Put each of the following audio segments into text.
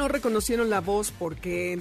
No reconocieron la voz porque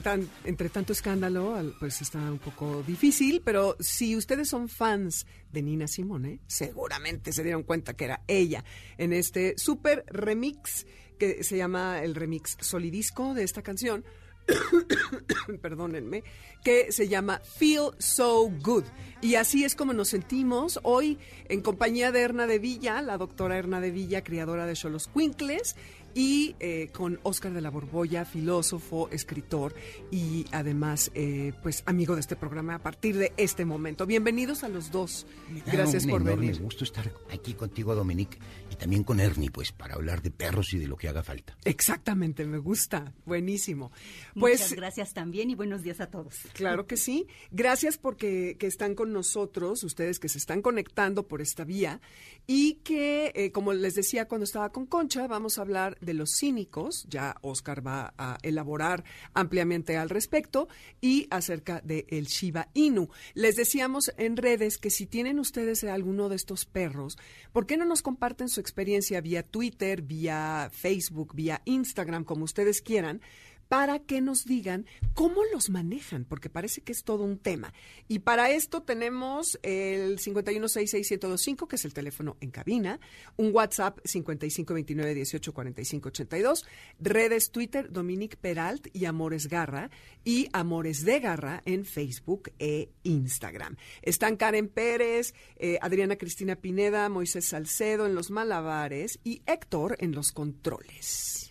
entre tanto escándalo, al- pues está un poco difícil, pero si ustedes son fans de Nina Simone, seguramente se dieron cuenta que era ella en este super remix que se llama el remix solidisco de esta canción. perdónenme, que se llama Feel So Good. Y así es como nos sentimos hoy en compañía de Erna de Villa, la doctora Erna de Villa, criadora de Cholos Quinkles, y eh, con Oscar de la Borbolla, filósofo, escritor y además, eh, pues, amigo de este programa a partir de este momento. Bienvenidos a los dos. Gracias un por enorme venir. gusto estar aquí contigo, Dominique, y también con Ernie, pues, para hablar de perros y de lo que haga falta. Exactamente, me gusta. Buenísimo. Muchas Pues gracias también y buenos días a todos. Claro que sí. Gracias porque que están con nosotros, ustedes que se están conectando por esta vía y que, eh, como les decía cuando estaba con Concha, vamos a hablar de los cínicos. Ya Oscar va a elaborar ampliamente al respecto y acerca del el Shiba Inu. Les decíamos en redes que si tienen ustedes alguno de estos perros, ¿por qué no nos comparten su experiencia vía Twitter, vía Facebook, vía Instagram, como ustedes quieran? Para que nos digan cómo los manejan, porque parece que es todo un tema. Y para esto tenemos el 5166125, que es el teléfono en cabina, un WhatsApp 5529184582, redes Twitter Dominique Peralt y Amores Garra y Amores de Garra en Facebook e Instagram. Están Karen Pérez, eh, Adriana Cristina Pineda, Moisés Salcedo en los malabares y Héctor en los controles.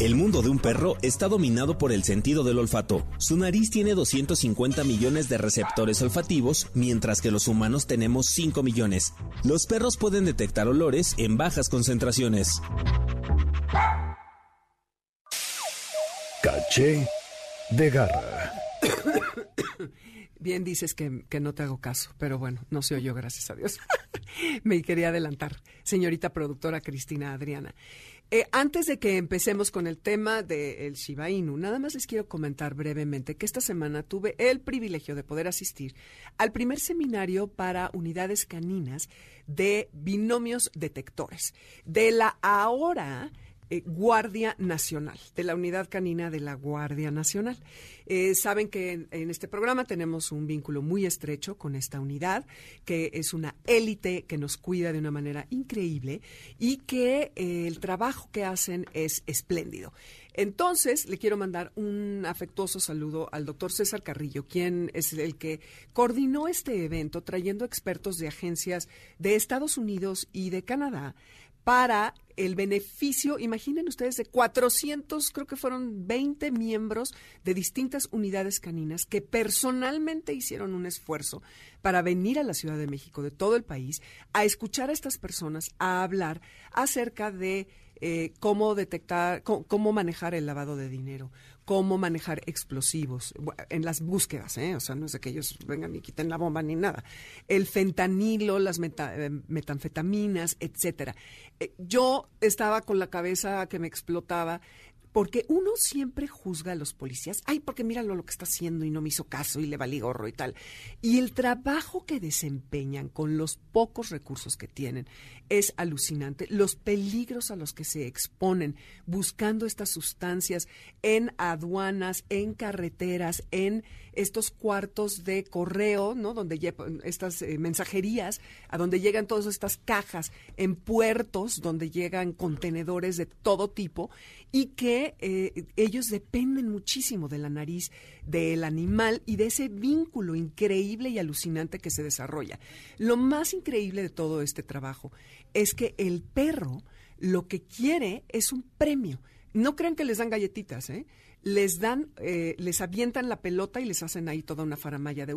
El mundo de un perro está dominado por el sentido del olfato. Su nariz tiene 250 millones de receptores olfativos, mientras que los humanos tenemos 5 millones. Los perros pueden detectar olores en bajas concentraciones. Caché de Garra. Bien dices que, que no te hago caso, pero bueno, no se oyó, gracias a Dios. Me quería adelantar, señorita productora Cristina Adriana. Eh, antes de que empecemos con el tema del Inu, nada más les quiero comentar brevemente que esta semana tuve el privilegio de poder asistir al primer seminario para unidades caninas de binomios detectores de la ahora eh, Guardia Nacional, de la Unidad Canina de la Guardia Nacional. Eh, saben que en, este programa tenemos un vínculo muy estrecho con esta unidad, que es una élite que nos cuida de una manera increíble y que eh, el trabajo que hacen es espléndido. Entonces, le quiero mandar un afectuoso saludo al doctor César Carrillo, quien es el que coordinó este evento trayendo expertos de agencias de Estados Unidos y de Canadá para el beneficio, imaginen ustedes, de 400, creo que fueron 20 miembros de distintas unidades caninas que personalmente hicieron un esfuerzo para venir a la Ciudad de México de todo el país a escuchar a estas personas, a hablar acerca de eh, cómo detectar, cómo, manejar el lavado de dinero, cómo manejar explosivos en las búsquedas, ¿eh? o sea, no es de que ellos vengan y quiten la bomba ni nada. El fentanilo, las eh, metanfetaminas, etcétera. yo estaba con la cabeza que me explotaba porque uno siempre juzga a los policías, ay, porque míralo lo que está haciendo y no me hizo caso y le valí gorro y tal. Y el trabajo que desempeñan con los pocos recursos que tienen es alucinante. Los peligros a los que se exponen buscando estas sustancias en aduanas, en carreteras, en estos cuartos de correo, ¿no? Donde estas eh, mensajerías, a donde llegan todas estas cajas, en puertos donde llegan contenedores de todo tipo y que eh, ellos dependen muchísimo de la nariz del animal y de ese vínculo increíble y alucinante que se desarrolla. Lo más increíble de todo este trabajo es que el perro lo que quiere es un premio. No crean que les dan galletitas, ¿eh? Les dan, eh, les avientan la pelota y les hacen ahí toda una faramaya de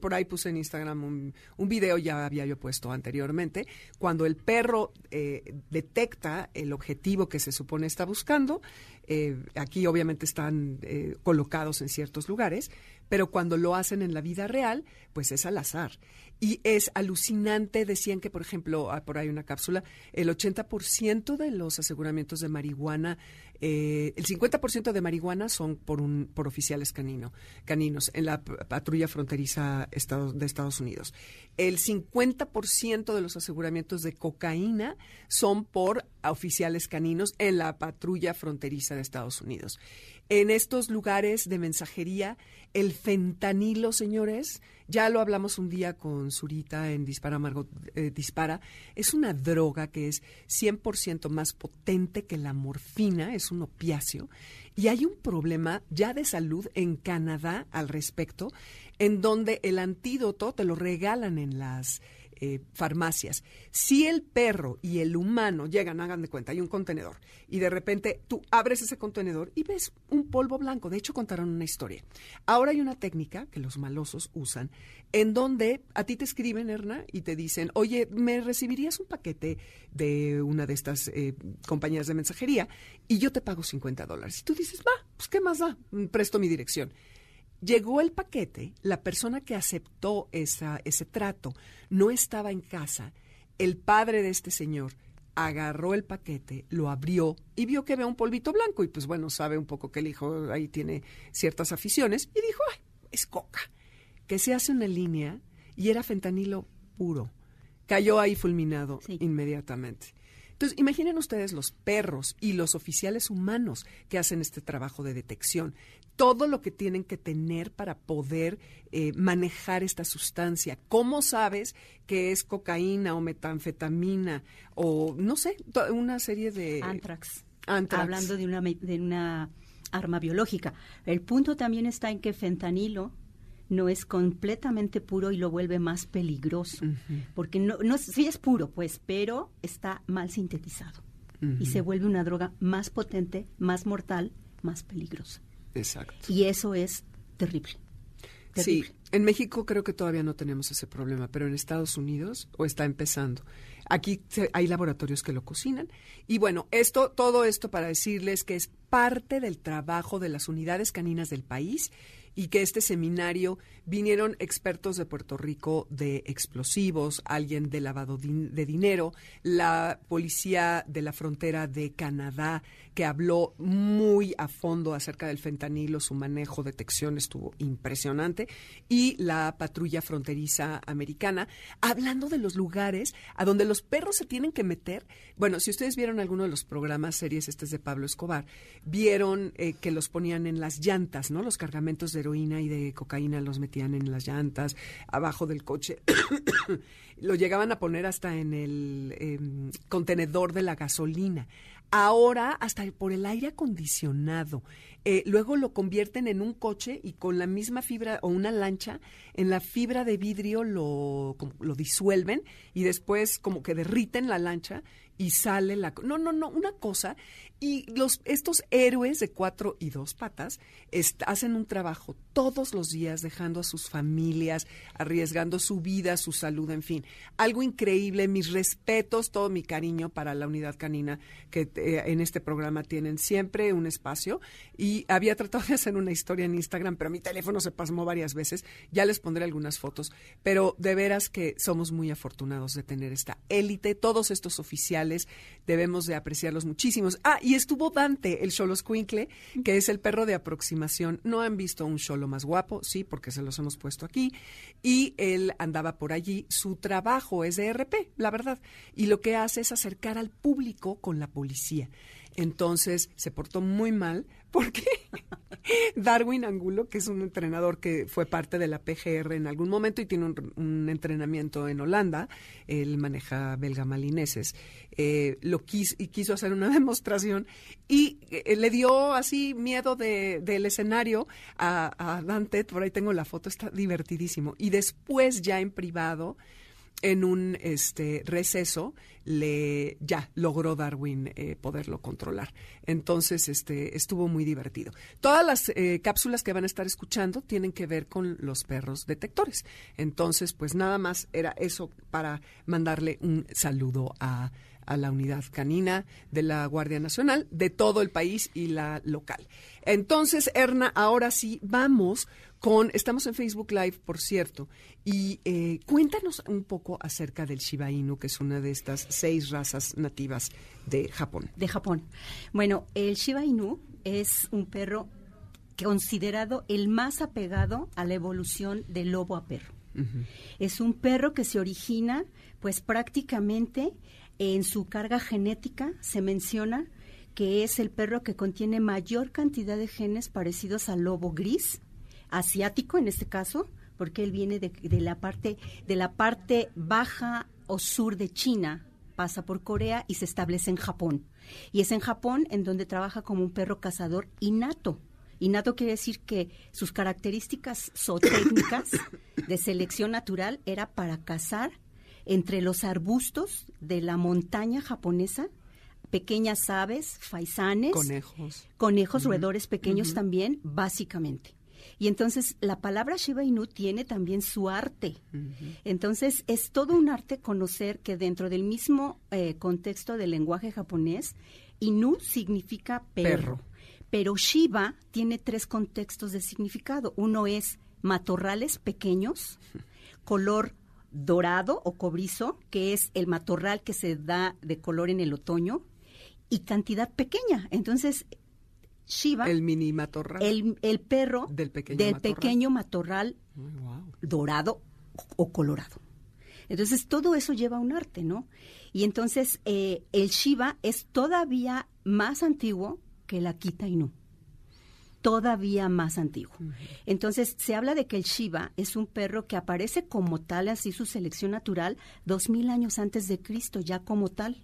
Por ahí puse en Instagram un, un, video, ya había yo puesto anteriormente, cuando el perro eh, detecta el objetivo que se supone está buscando, eh, aquí obviamente están eh, colocados en ciertos lugares, pero cuando lo hacen en la vida real, pues es al azar. Y es alucinante, decían que, por ejemplo, ah, por ahí una cápsula, el 80% de los aseguramientos de marihuana, eh, el 50% de marihuana son por, un, por oficiales canino, caninos en la patrulla fronteriza de Estados Unidos. El 50% de los aseguramientos de cocaína son por oficiales caninos en la patrulla fronteriza de Estados Unidos. En estos lugares de mensajería, el fentanilo, señores, ya lo hablamos un día con Zurita en Dispara Margot eh, Dispara, es una droga que es 100% más potente que la morfina, es un opiáceo, y hay un problema ya de salud en Canadá al respecto, en donde el antídoto te lo regalan en las eh, farmacias. Si el perro y el humano llegan, hagan de cuenta, hay un contenedor y de repente tú abres ese contenedor y ves un polvo blanco. De hecho, contaron una historia. Ahora hay una técnica que los malosos usan en donde a ti te escriben, Erna, y te dicen, oye, ¿me recibirías un paquete de una de estas eh, compañías de mensajería? Y yo te pago 50 dólares. Y tú dices, va, pues ¿qué más da? Presto mi dirección. Llegó el paquete, la persona que aceptó esa, ese trato no estaba en casa, el padre de este señor agarró el paquete, lo abrió y vio que había un polvito blanco y pues bueno, sabe un poco que el hijo ahí tiene ciertas aficiones y dijo, ay, es coca, que se hace una línea y era fentanilo puro. Cayó ahí fulminado inmediatamente. Entonces, imaginen ustedes los perros y los oficiales humanos que hacen este trabajo de detección, todo lo que tienen que tener para poder eh, manejar esta sustancia. ¿Cómo sabes que es cocaína o metanfetamina o no sé, una serie de... Antrax. Hablando de una, de una arma biológica. El punto también está en que fentanilo no es completamente puro y lo vuelve más peligroso. Porque no, no, sí es puro, pues, pero está mal sintetizado. Y se vuelve una droga más potente, más mortal, más peligrosa. Exacto. Y eso es terrible. Sí, en México creo que todavía no tenemos ese problema, pero en Estados Unidos o está empezando. Aquí hay laboratorios que lo cocinan. Y bueno, esto, todo esto para decirles que es parte del trabajo de las unidades caninas del país y que este seminario vinieron expertos de Puerto Rico de explosivos, alguien de lavado de dinero, la policía de la frontera de Canadá, que habló muy a fondo acerca del fentanilo, su manejo, detección estuvo impresionante, y la patrulla fronteriza americana, hablando de los lugares a donde los perros se tienen que meter. Bueno, si ustedes vieron alguno de los programas, series este es de Pablo Escobar, vieron eh, que los ponían en las llantas, ¿no? Los cargamentos de heroína y de cocaína los metían en las llantas, abajo del coche. lo llegaban a poner hasta en el em, contenedor de la gasolina. Ahora hasta por el aire acondicionado. Eh, luego lo convierten en un coche y con la misma fibra o una lancha, en la fibra de vidrio lo, lo disuelven y después como que derriten la lancha y sale la... No, no, no, una cosa. Y los, estos héroes de cuatro y dos patas hacen un trabajo todos los días, dejando a sus familias, arriesgando su vida, su salud, en fin. Algo increíble, mis respetos, todo mi cariño para la unidad canina que eh, en este programa tienen siempre un espacio. Y había tratado de hacer una historia en Instagram, pero mi teléfono se pasmó varias veces. Ya les pondré algunas fotos. Pero de veras que somos muy afortunados de tener esta élite, todos estos oficiales, debemos de apreciarlos muchísimos. Ah, y estuvo Dante, el Xoloscuincle, que es el perro de aproximación. No han visto un Xolo más guapo, sí, porque se los hemos puesto aquí. Y él andaba por allí. Su trabajo es de RP, la verdad. Y lo que hace es acercar al público con la policía. Entonces se portó muy mal porque Darwin Angulo, que es un entrenador que fue parte de la PGR en algún momento y tiene un, entrenamiento en Holanda, él maneja belga malineses, eh, lo quiso, y quiso hacer una demostración y eh, le dio así miedo de, del escenario a, a Dante, por ahí tengo la foto, está divertidísimo. Y después ya en privado en un este receso le ya logró Darwin eh, poderlo controlar. Entonces, este estuvo muy divertido. Todas las eh, cápsulas que van a estar escuchando tienen que ver con los perros detectores. Entonces, pues nada más era eso para mandarle un saludo a a la unidad canina de la Guardia Nacional, de todo el país y la local. Entonces, Erna, ahora sí, vamos con, estamos en Facebook Live, por cierto, y eh, cuéntanos un poco acerca del Shiba Inu, que es una de estas seis razas nativas de Japón. De Japón. Bueno, el Shiba Inu es un perro considerado el más apegado a la evolución del lobo a perro. Es un perro que se origina, pues prácticamente en su carga genética se menciona que es el perro que contiene mayor cantidad de genes parecidos al lobo gris, asiático en este caso, porque él viene de, la parte de la parte baja o sur de China, pasa por Corea y se establece en Japón. Y es en Japón en donde trabaja como un perro cazador innato. Innato quiere decir que sus características zootécnicas de selección natural era para cazar entre los arbustos de la montaña japonesa, pequeñas aves, faisanes, conejos, conejos roedores pequeños también, básicamente. Y entonces la palabra Shiba Inu tiene también su arte. Entonces es todo un arte conocer que dentro del mismo eh, contexto del lenguaje japonés, Inu significa perro. Pero Shiba tiene tres contextos de significado. Uno es matorrales pequeños, color dorado o cobrizo, que es el matorral que se da de color en el otoño, y cantidad pequeña. Entonces, Shiva, el mini matorral, el, perro del pequeño matorral, dorado o colorado. Entonces, todo eso lleva un arte, ¿no? Y entonces, eh, el Shiva es todavía más antiguo que la Kita Inu todavía más antiguo. Entonces, se habla de que el Shiva es un perro que aparece como tal, así su selección natural, dos mil años antes de Cristo, ya como tal.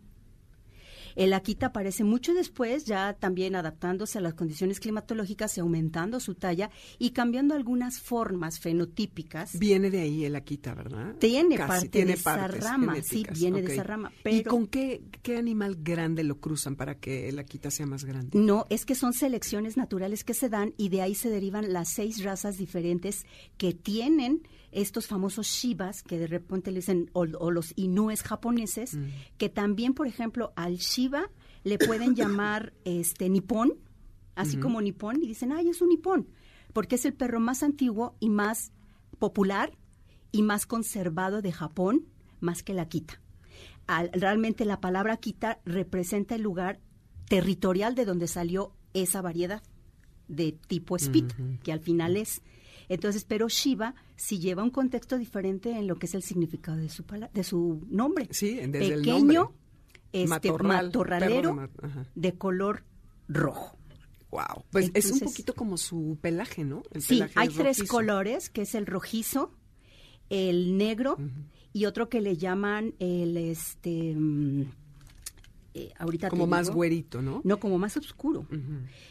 El Akita aparece mucho después, ya también adaptándose a las condiciones climatológicas y aumentando su talla y cambiando algunas formas fenotípicas. Viene de ahí el Akita, ¿verdad? Tiene parte de esa rama, sí, viene de esa rama. ¿Y con qué, qué animal grande lo cruzan para que el Akita sea más grande? No, es que son selecciones naturales que se dan y de ahí se derivan las seis razas diferentes que tienen estos famosos shivas que de repente le dicen, o, los inues japoneses, mm. que también, por ejemplo, al shiva le pueden llamar este nipón, así como nipón, y dicen, ay, es un nipón, porque es el perro más antiguo y más popular y más conservado de Japón, más que la Akita. realmente la palabra Akita representa el lugar territorial de donde salió esa variedad de tipo Spit, que al final es. Entonces, pero Shiva sí lleva un contexto diferente en lo que es el significado de su, de su nombre. Sí, desde Pequeño, el Este, matorralero de color rojo. Wow, pues es un poquito como su pelaje, ¿no? sí, hay tres colores, que es el rojizo, el negro y otro que le llaman el este ahorita como más güerito, ¿no? No, como más oscuro.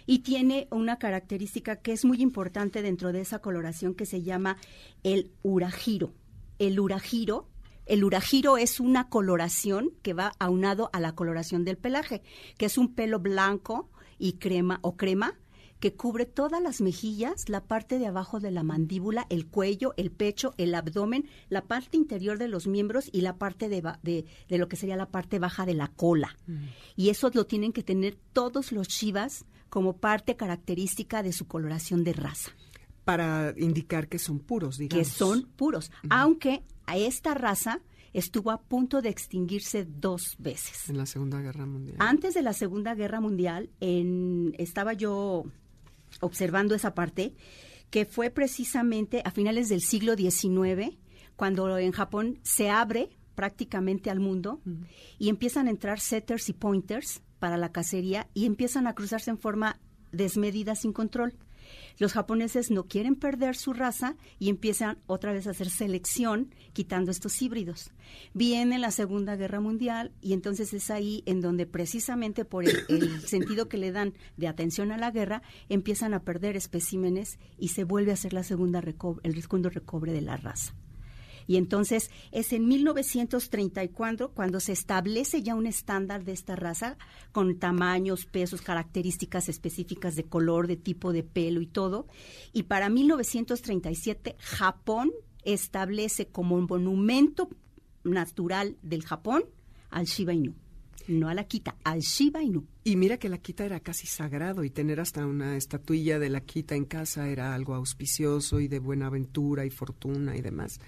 Y tiene una característica que es muy importante dentro de esa coloración que se llama el urajiro. El urajiro El urajiro es una coloración que va aunado a la coloración del pelaje, que es un pelo blanco y crema o crema que cubre todas las mejillas, la parte de abajo de la mandíbula, el cuello, el pecho, el abdomen, la parte interior de los miembros y la parte de, de, lo que sería la parte baja de la cola. Mm. Y eso lo tienen que tener todos los chivas como parte característica de su coloración de raza. Para indicar que son puros, digamos. Que son puros, aunque a esta raza estuvo a punto de extinguirse dos veces. En la Segunda Guerra Mundial. Antes de la Segunda Guerra Mundial, en, estaba yo observando esa parte, que fue precisamente a finales del siglo XIX, cuando en Japón se abre prácticamente al mundo y empiezan a entrar setters y pointers para la cacería y empiezan a cruzarse en forma desmedida sin control. Los japoneses no quieren perder su raza y empiezan otra vez a hacer selección quitando estos híbridos. Viene la Segunda Guerra Mundial y entonces es ahí en donde precisamente por el, sentido que le dan de atención a la guerra empiezan a perder especímenes y se vuelve a hacer la segunda el segundo recobre de la raza. Y entonces es en 1934 cuando se establece ya un estándar de esta raza con tamaños, pesos, características específicas de color, de tipo de pelo y todo. Y para 1937 Japón establece como un monumento natural del Japón al Shiba Inu no a la quita, al Shiba Inu. Y mira que la quita era casi sagrado y tener hasta una estatuilla de la quita en casa era algo auspicioso y de buena aventura y fortuna y demás.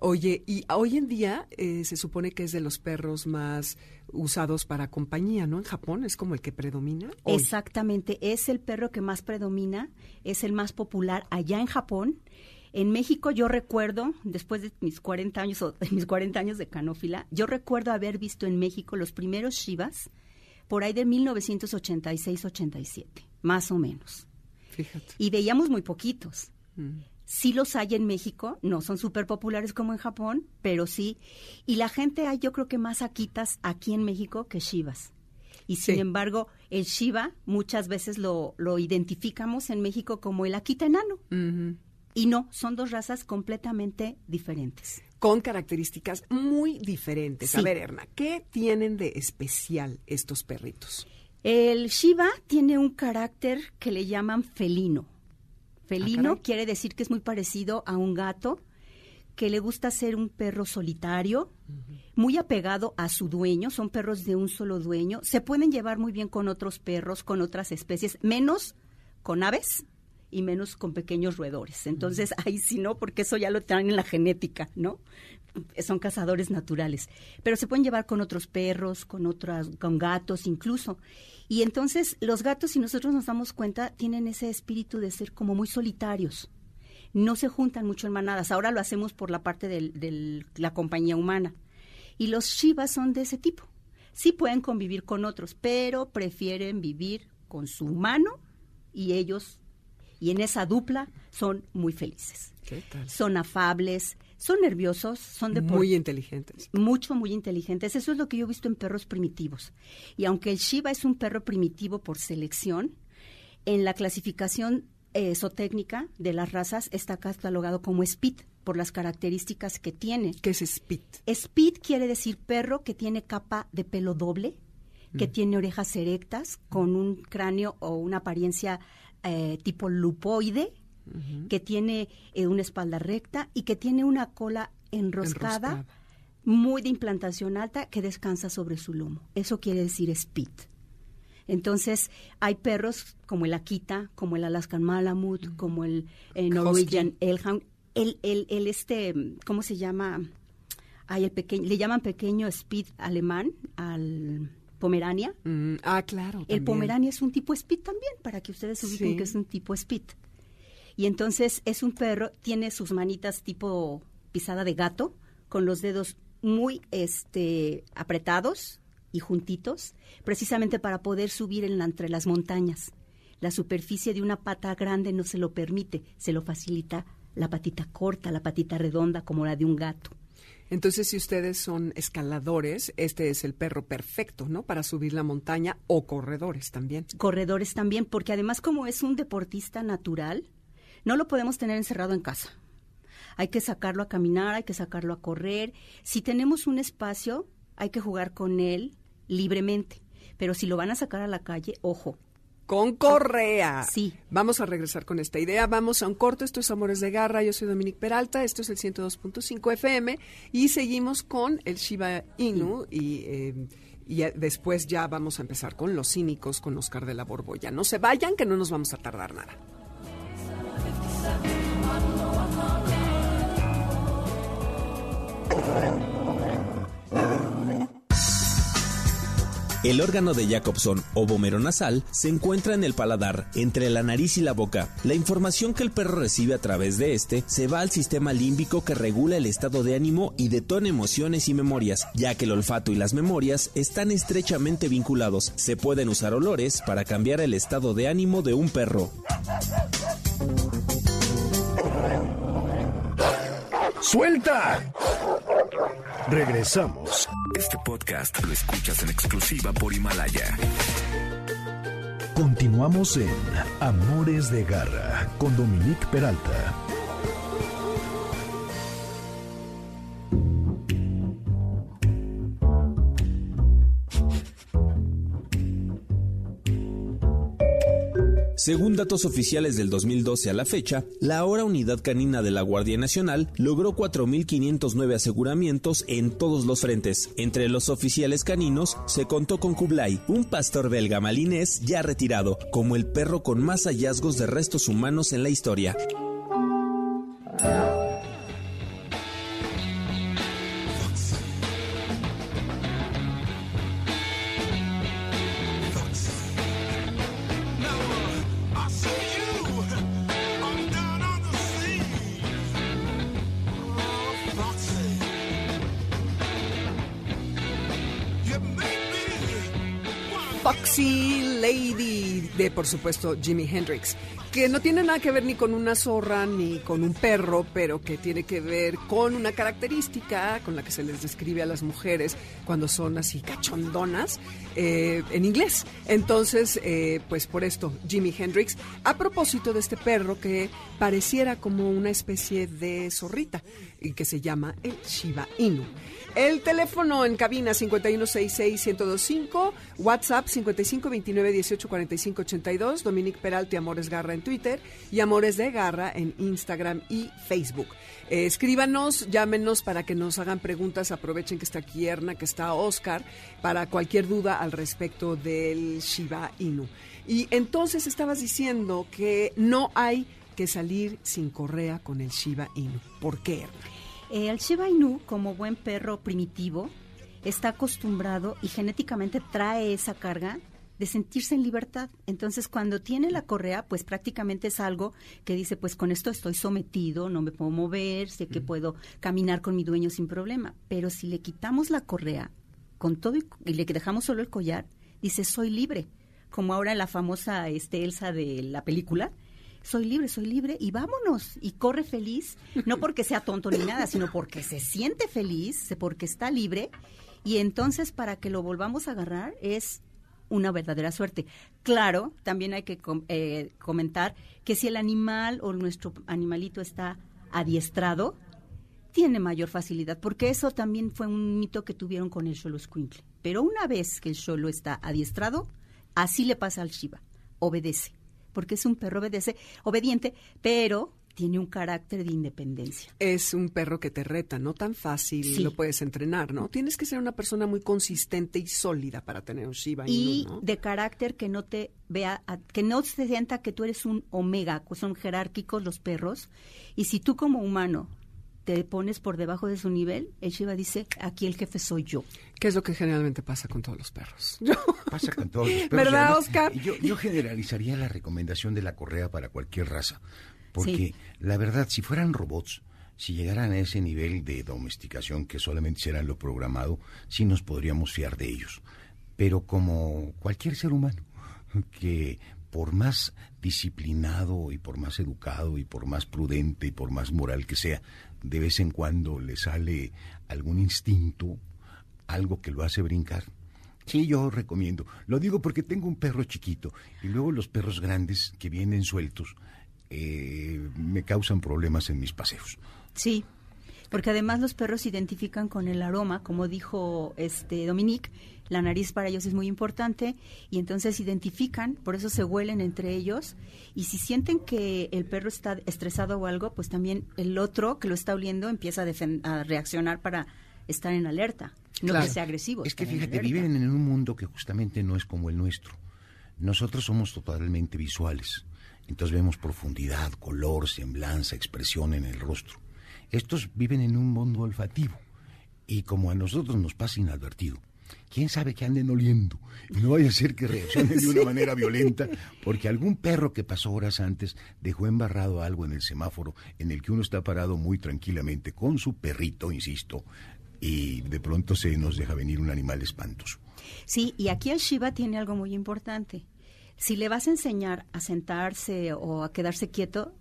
Oye, y hoy en día eh, se supone que es de los perros más usados para compañía, ¿no? En Japón es como el que predomina. Exactamente, es el perro que más predomina, es el más popular allá en Japón. En México yo recuerdo, después de mis 40 años o de mis 40 años de canófila, yo recuerdo haber visto en México los primeros Shivas por ahí de 1986-87, más o menos. Fíjate. Y veíamos muy poquitos. Mm. Sí los hay en México, no son súper populares como en Japón, pero sí. Y la gente hay, yo creo que más akitas aquí en México que shivas. Y sin embargo, el shiva muchas veces lo, lo, identificamos en México como el akita enano. Y no, son dos razas completamente diferentes. Con características muy diferentes. A ver, Erna, ¿qué tienen de especial estos perritos? El shiva tiene un carácter que le llaman felino Felino ah, quiere decir que es muy parecido a un gato, que le gusta ser un perro solitario, muy apegado a su dueño, son perros de un solo dueño, se pueden llevar muy bien con otros perros, con otras especies, menos con aves y menos con pequeños roedores. Entonces, ahí sí no, porque eso ya lo traen en la genética, ¿no? Son cazadores naturales. Pero se pueden llevar con otros perros, con otras, con gatos incluso. Y entonces los gatos, si nosotros nos damos cuenta, tienen ese espíritu de ser como muy solitarios. No se juntan mucho en manadas. Ahora lo hacemos por la parte de la compañía humana. Y los shivas son de ese tipo. Sí pueden convivir con otros, pero prefieren vivir con su humano y ellos, y en esa dupla, son muy felices. Son afables, son nerviosos, son de muy inteligentes. Mucho, muy inteligentes. Eso es lo que yo he visto en perros primitivos. Y aunque el Shiba es un perro primitivo por selección, en la clasificación eh, zootécnica de las razas está catalogado como Spit por las características que tiene. ¿Qué es Spit? Spit quiere decir perro que tiene capa de pelo doble, que mm. tiene orejas erectas, con un cráneo o una apariencia eh, tipo lupoide, que tiene eh, una espalda recta y que tiene una cola enroscada, muy de implantación alta, que descansa sobre su lomo. Eso quiere decir speed. Entonces, hay perros como el Akita, como el Alaskan Malamute, como el, Norwegian Elhound, el, el, el, este, ¿cómo se llama? Hay el pequeño, le llaman pequeño speed alemán al Pomerania. Mm, ah, claro. El Pomerania es un tipo speed también, para que ustedes ubiquen que es un tipo speed. Y entonces es un perro, tiene sus manitas tipo pisada de gato, con los dedos muy este, apretados y juntitos, precisamente para poder subir en entre las montañas. La superficie de una pata grande no se lo permite, se lo facilita la patita corta, la patita redonda como la de un gato. Entonces, si ustedes son escaladores, este es el perro perfecto, ¿no? Para subir la montaña o corredores también. Corredores también, porque además como es un deportista natural, no lo podemos tener encerrado en casa. Hay que sacarlo a caminar, hay que sacarlo a correr. Si tenemos un espacio, hay que jugar con él libremente. Pero si lo van a sacar a la calle, ojo, con correa. Sí. Vamos a regresar con esta idea. Vamos a un corto. Esto es Amores de Garra. Yo soy Dominique Peralta. Esto es el 102.5 FM. Y seguimos con el Shiba Inu. Y, eh, y después ya vamos a empezar con los cínicos, con Oscar de la Borbolla. No se vayan, que no nos vamos a tardar nada. El órgano de Jacobson o vomero nasal se encuentra en el paladar, entre la nariz y la boca. La información que el perro recibe a través de este se va al sistema límbico que regula el estado de ánimo y detona emociones y memorias, ya que el olfato y las memorias están estrechamente vinculados. Se pueden usar olores para cambiar el estado de ánimo de un perro. ¡Suelta! Regresamos. Este podcast lo escuchas en exclusiva por Himalaya. Continuamos en Amores de Garra con Dominique Peralta. Según datos oficiales del 2012 a la fecha, la ahora unidad canina de la Guardia Nacional logró 4.509 aseguramientos en todos los frentes. Entre los oficiales caninos se contó con Kublai, un pastor belga malinés ya retirado, como el perro con más hallazgos de restos humanos en la historia. Por supuesto, Jimi Hendrix, que no tiene nada que ver ni con una zorra ni con un perro, pero que tiene que ver con una característica con la que se les describe a las mujeres cuando son así cachondonas eh, en inglés. Entonces, eh, pues por esto, Jimi Hendrix, a propósito de este perro que pareciera como una especie de zorrita y que se llama el Shiba Inu. El teléfono en cabina 5166-1025, WhatsApp 5529-184582, Dominique Peralta y Amores Garra en Twitter y Amores de Garra en Instagram y Facebook. Eh, escríbanos, llámenos para que nos hagan preguntas, aprovechen que está aquí que está Oscar, para cualquier duda al respecto del Shiba Inu. Y entonces estabas diciendo que no hay que salir sin correa con el Shiba Inu. ¿Por qué, Erna? Eh, el Shiba Inu, como buen perro primitivo, está acostumbrado y genéticamente trae esa carga de sentirse en libertad. Entonces, cuando tiene la correa, pues prácticamente es algo que dice, pues con esto estoy sometido, no me puedo mover, sé que puedo caminar con mi dueño sin problema. Pero si le quitamos la correa con todo y, y le dejamos solo el collar, dice, soy libre. Como ahora la famosa este, Elsa de la película, soy libre, soy libre y vámonos. Y corre feliz, no porque sea tonto ni nada, sino porque se siente feliz, porque está libre. Y entonces para que lo volvamos a agarrar es una verdadera suerte. Claro, también hay que eh, comentar que si el animal o nuestro animalito está adiestrado, tiene mayor facilidad, porque eso también fue un mito que tuvieron con el Xolo Squinkle. Pero una vez que el Xolo está adiestrado, así le pasa al Shiva, obedece porque es un perro obedece, obediente, pero tiene un carácter de independencia. Es un perro que te reta, no tan fácil lo puedes entrenar, ¿no? Tienes que ser una persona muy consistente y sólida para tener un Shiba Y de carácter que no te vea, que no se sienta que tú eres un omega, son jerárquicos los perros. Y si tú como humano te pones por debajo de su nivel, el Shiva dice, aquí el jefe soy yo. ¿Qué es lo que generalmente pasa con todos los perros? Pasa con todos los perros. ¿Verdad, Oscar? Yo, yo, generalizaría la recomendación de la correa para cualquier raza, porque la verdad, si fueran robots, si llegaran a ese nivel de domesticación que solamente hicieran lo programado, sí nos podríamos fiar de ellos. Pero como cualquier ser humano, que por más disciplinado y por más educado y por más prudente y por más moral que sea, de vez en cuando le sale algún instinto, algo que lo hace brincar. Sí, yo recomiendo. Lo digo porque tengo un perro chiquito y luego los perros grandes que vienen sueltos eh, me causan problemas en mis paseos. Sí, porque además los perros se identifican con el aroma, como dijo este Dominique, la nariz para ellos es muy importante y entonces identifican, por eso se huelen entre ellos y si sienten que el perro está estresado o algo, pues también el otro que lo está oliendo empieza a, reaccionar para estar en alerta, no que sea agresivo. Es que fíjate, viven en un mundo que justamente no es como el nuestro. Nosotros somos totalmente visuales, entonces vemos profundidad, color, semblanza, expresión en el rostro. Estos viven en un mundo olfativo y como a nosotros nos pasa inadvertido, quién sabe que anden oliendo y no vaya a ser que reaccionen de una manera violenta porque algún perro que pasó horas antes dejó embarrado algo en el semáforo en el que uno está parado muy tranquilamente con su perrito, insisto, y de pronto se nos deja venir un animal espantoso. Sí, y aquí el Shiva tiene algo muy importante. Si le vas a enseñar a sentarse o a quedarse quieto,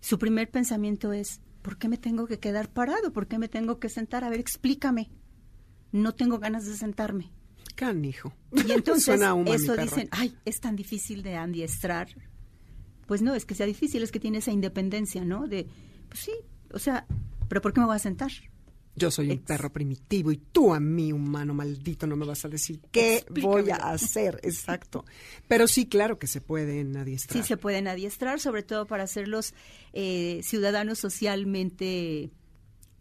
su primer pensamiento es, ¿por qué me tengo que quedar parado? ¿Por qué me tengo que sentar? A ver, explícame. No tengo ganas de sentarme. Canijo. Y entonces eso dicen, ay, es tan difícil de adiestrar. Pues no, es que sea difícil, es que tiene esa independencia, ¿no? De, pues sí, o sea, pero ¿por qué me voy a sentar? Yo soy un perro primitivo y tú a mí, humano maldito, no me vas a decir qué voy a hacer. Exacto. Pero sí, claro que se pueden adiestrar. Sí, se pueden adiestrar, sobre todo para hacerlos eh, ciudadanos socialmente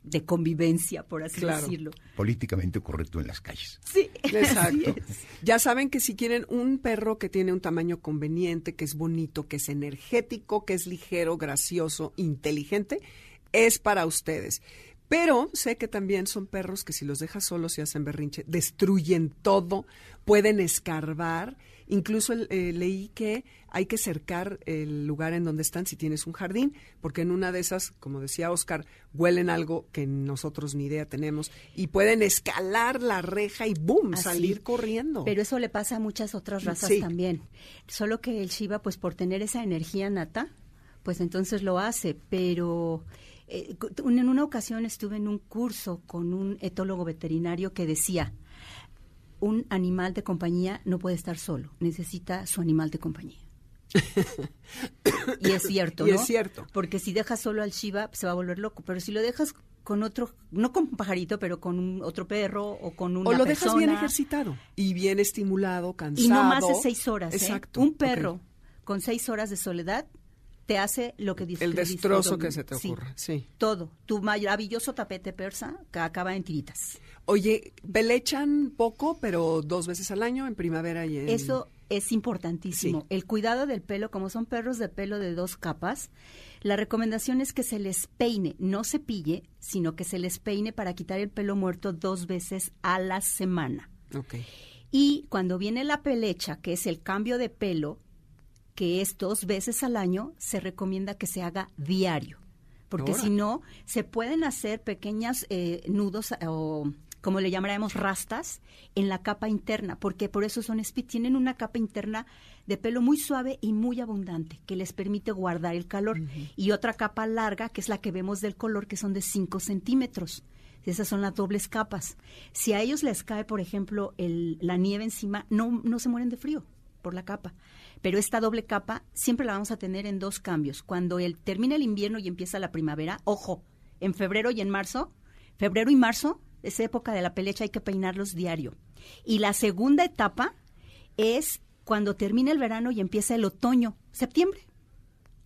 de convivencia, por así decirlo. Políticamente correcto en las calles. Sí, exacto. Ya saben que si quieren un perro que tiene un tamaño conveniente, que es bonito, que es energético, que es ligero, gracioso, inteligente, es para ustedes. Pero sé que también son perros que si los dejas solos y hacen berrinche, destruyen todo, pueden escarbar. Incluso eh, leí que hay que cercar el lugar en donde están si tienes un jardín, porque en una de esas, como decía Oscar, huelen algo que nosotros ni idea tenemos y pueden escalar la reja y ¡boom! salir corriendo. Pero eso le pasa a muchas otras razas también. Solo que el Shiva, pues por tener esa energía nata, pues entonces lo hace, pero eh, en una ocasión estuve en un curso con un etólogo veterinario que decía, un animal de compañía no puede estar solo, necesita su animal de compañía. y es cierto, ¿no? es cierto. Porque si dejas solo al Shiva, se va a volver loco. Pero si lo dejas con otro, no con un pajarito, pero con otro perro o con una O lo dejas bien ejercitado y bien estimulado, cansado. Y no más de seis horas. ¿eh? Exacto. Un perro con seis horas de soledad te hace lo que dice. El destrozo que se te ocurra, sí. Todo. Tu maravilloso tapete persa que acaba en tiritas. Oye, pelechan poco, pero dos veces al año, en primavera y en... Eso es importantísimo. El cuidado del pelo, como son perros de pelo de dos capas, la recomendación es que se les peine, no se pille, sino que se les peine para quitar el pelo muerto dos veces a la semana. Okay. Y cuando viene la pelecha, que es el cambio de pelo, que es dos veces al año, se recomienda que se haga diario, porque si no, se pueden hacer pequeños eh, nudos o como le llamaremos rastas, en la capa interna, porque por eso son speed, tienen una capa interna de pelo muy suave y muy abundante, que les permite guardar el calor, y otra capa larga, que es la que vemos del color, que son de 5 centímetros. Esas son las dobles capas. Si a ellos les cae, por ejemplo, el, la nieve encima, no, no se mueren de frío por la capa. Pero esta doble capa siempre la vamos a tener en dos cambios. Cuando el, termina el invierno y empieza la primavera, ojo, en febrero y en marzo, febrero y marzo, es época de la pelecha, hay que peinarlos diario. Y la segunda etapa es cuando termina el verano y empieza el otoño, septiembre.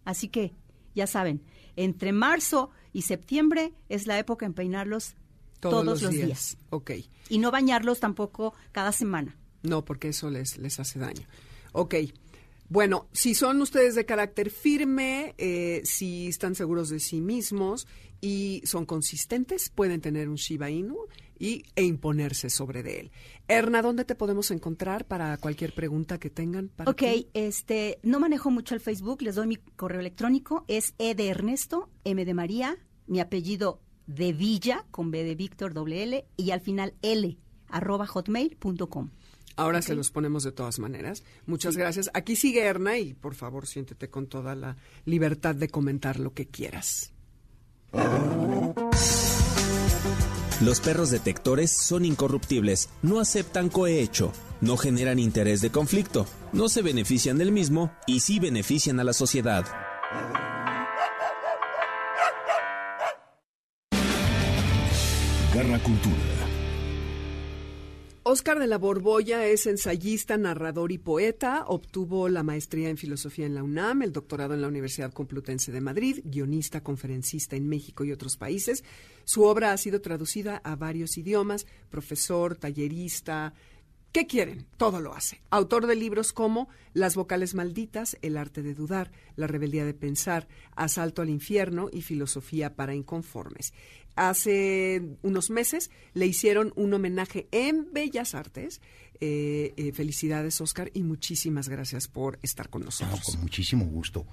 Así que, ya saben, entre marzo y septiembre es la época en peinarlos todos, los, días. días. Ok. Y no bañarlos tampoco cada semana. No, porque eso les, les hace daño. Ok. Bueno, si son ustedes de carácter firme, eh, si están seguros de sí mismos y son consistentes, pueden tener un Shiba Inu y, e imponerse sobre de él. Erna, ¿dónde te podemos encontrar para cualquier pregunta que tengan? Para ok, este, no manejo mucho el Facebook, les doy mi correo electrónico, es E de Ernesto, M de María, mi apellido de Villa, con B de Víctor, doble L, y al final L, arroba hotmail.com. Ahora se los ponemos de todas maneras. Muchas gracias. Aquí sigue Erna y por favor siéntete con toda la libertad de comentar lo que quieras. Los perros detectores son incorruptibles, no aceptan cohecho, no generan interés de conflicto, no se benefician del mismo y sí benefician a la sociedad. Garra Cultura. Oscar de la Borbolla es ensayista, narrador y poeta. Obtuvo la maestría en filosofía en la UNAM, el doctorado en la Universidad Complutense de Madrid, guionista, conferencista en México y otros países. Su obra ha sido traducida a varios idiomas, profesor, tallerista, ¿Qué quieren? Todo lo hace. Autor de libros como Las vocales malditas, El arte de dudar, La rebeldía de pensar, Asalto al infierno y Filosofía para inconformes. Hace unos meses le hicieron un homenaje en Bellas Artes eh, eh, felicidades, Oscar, y muchísimas gracias por estar con nosotros. con muchísimo gusto.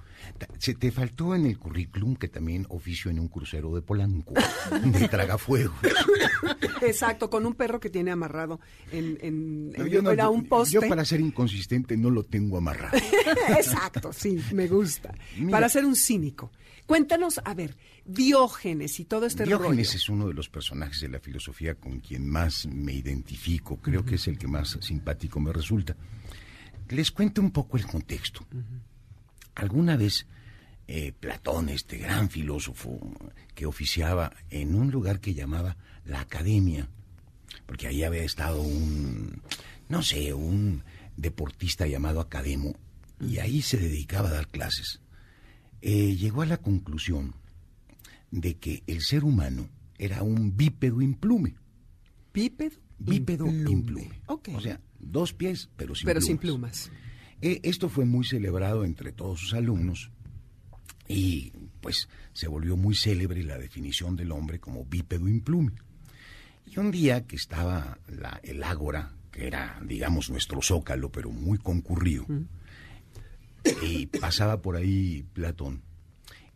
Se te faltó en el currículum que también oficio en un crucero de Polanco, de Tragafuego. Exacto, con un perro que tiene amarrado en, era un poste. Yo para ser inconsistente no lo tengo amarrado. Exacto, sí, me gusta. para ser un cínico. Cuéntanos, a ver, Diógenes y todo este Diógenes es uno de los personajes de la filosofía con quien más me identifico, creo que es el que más simpático me resulta. Les cuento un poco el contexto. Alguna vez eh, Platón, este gran filósofo que oficiaba en un lugar que llamaba la Academia, porque ahí había estado un, no sé, un deportista llamado Academo, y ahí se dedicaba a dar clases. Eh, llegó a la conclusión de que el ser humano era un bípedo implume. ¿Bípedo? Bípedo implume. O sea, dos pies, pero sin pero plumas. sin plumas. Eh, esto fue muy celebrado entre todos sus alumnos y pues se volvió muy célebre la definición del hombre como bípedo implume. Y un día que estaba la, el ágora, que era, digamos, nuestro zócalo, pero muy concurrido, y pasaba por ahí Platón,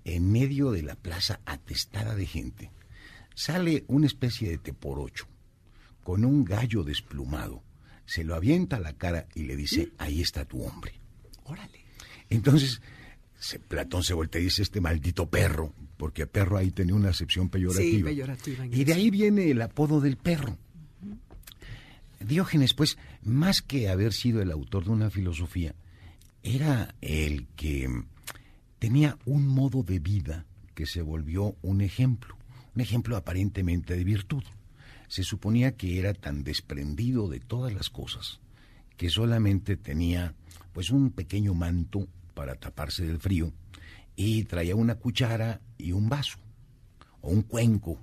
en medio de la plaza atestada de gente, sale una especie de teporocho con un gallo desplumado, se lo avienta a la cara y le dice, ahí está tu hombre. Órale. Entonces, Platón se voltea y dice, este maldito perro, porque perro ahí tenía una acepción peyorativa. Sí, peyorativa y de ahí viene el apodo del perro. Diógenes, pues, más que haber sido el autor de una filosofía, era el que tenía un modo de vida que se volvió un ejemplo, un ejemplo aparentemente de virtud. Se suponía que era tan desprendido de todas las cosas que solamente tenía pues un pequeño manto para taparse del frío y traía una cuchara y un vaso o un cuenco.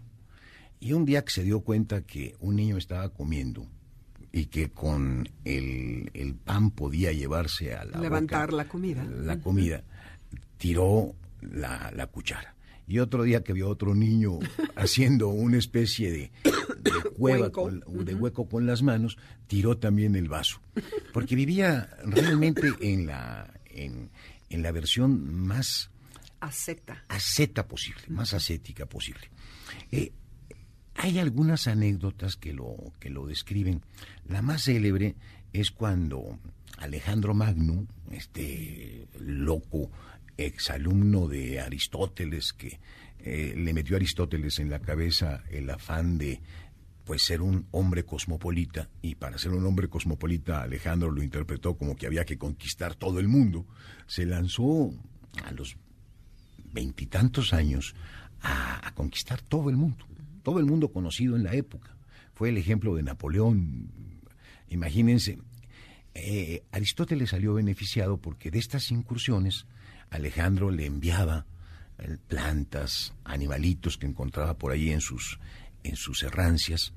Y un día que se dio cuenta que un niño estaba comiendo y que con el, pan podía llevarse a la levantar la comida. La comida tiró la, cuchara. Y otro día que vio otro niño haciendo una especie de, cueva, de hueco con las manos, tiró también el vaso. Porque vivía realmente en la, en, la versión más asceta, asceta posible, más ascética posible. Eh, hay algunas anécdotas que lo, que lo describen. La más célebre es cuando Alejandro Magno, este loco exalumno de Aristóteles, que eh, le metió a Aristóteles en la cabeza el afán de pues ser un hombre cosmopolita y para ser un hombre cosmopolita Alejandro lo interpretó como que había que conquistar todo el mundo. Se lanzó a los veintitantos años a conquistar todo el mundo todo el mundo conocido en la época. Fue el ejemplo de Napoleón. Imagínense, eh, Aristóteles salió beneficiado porque de estas incursiones Alejandro le enviaba eh, plantas, animalitos que encontraba por ahí en sus, en sus errancias,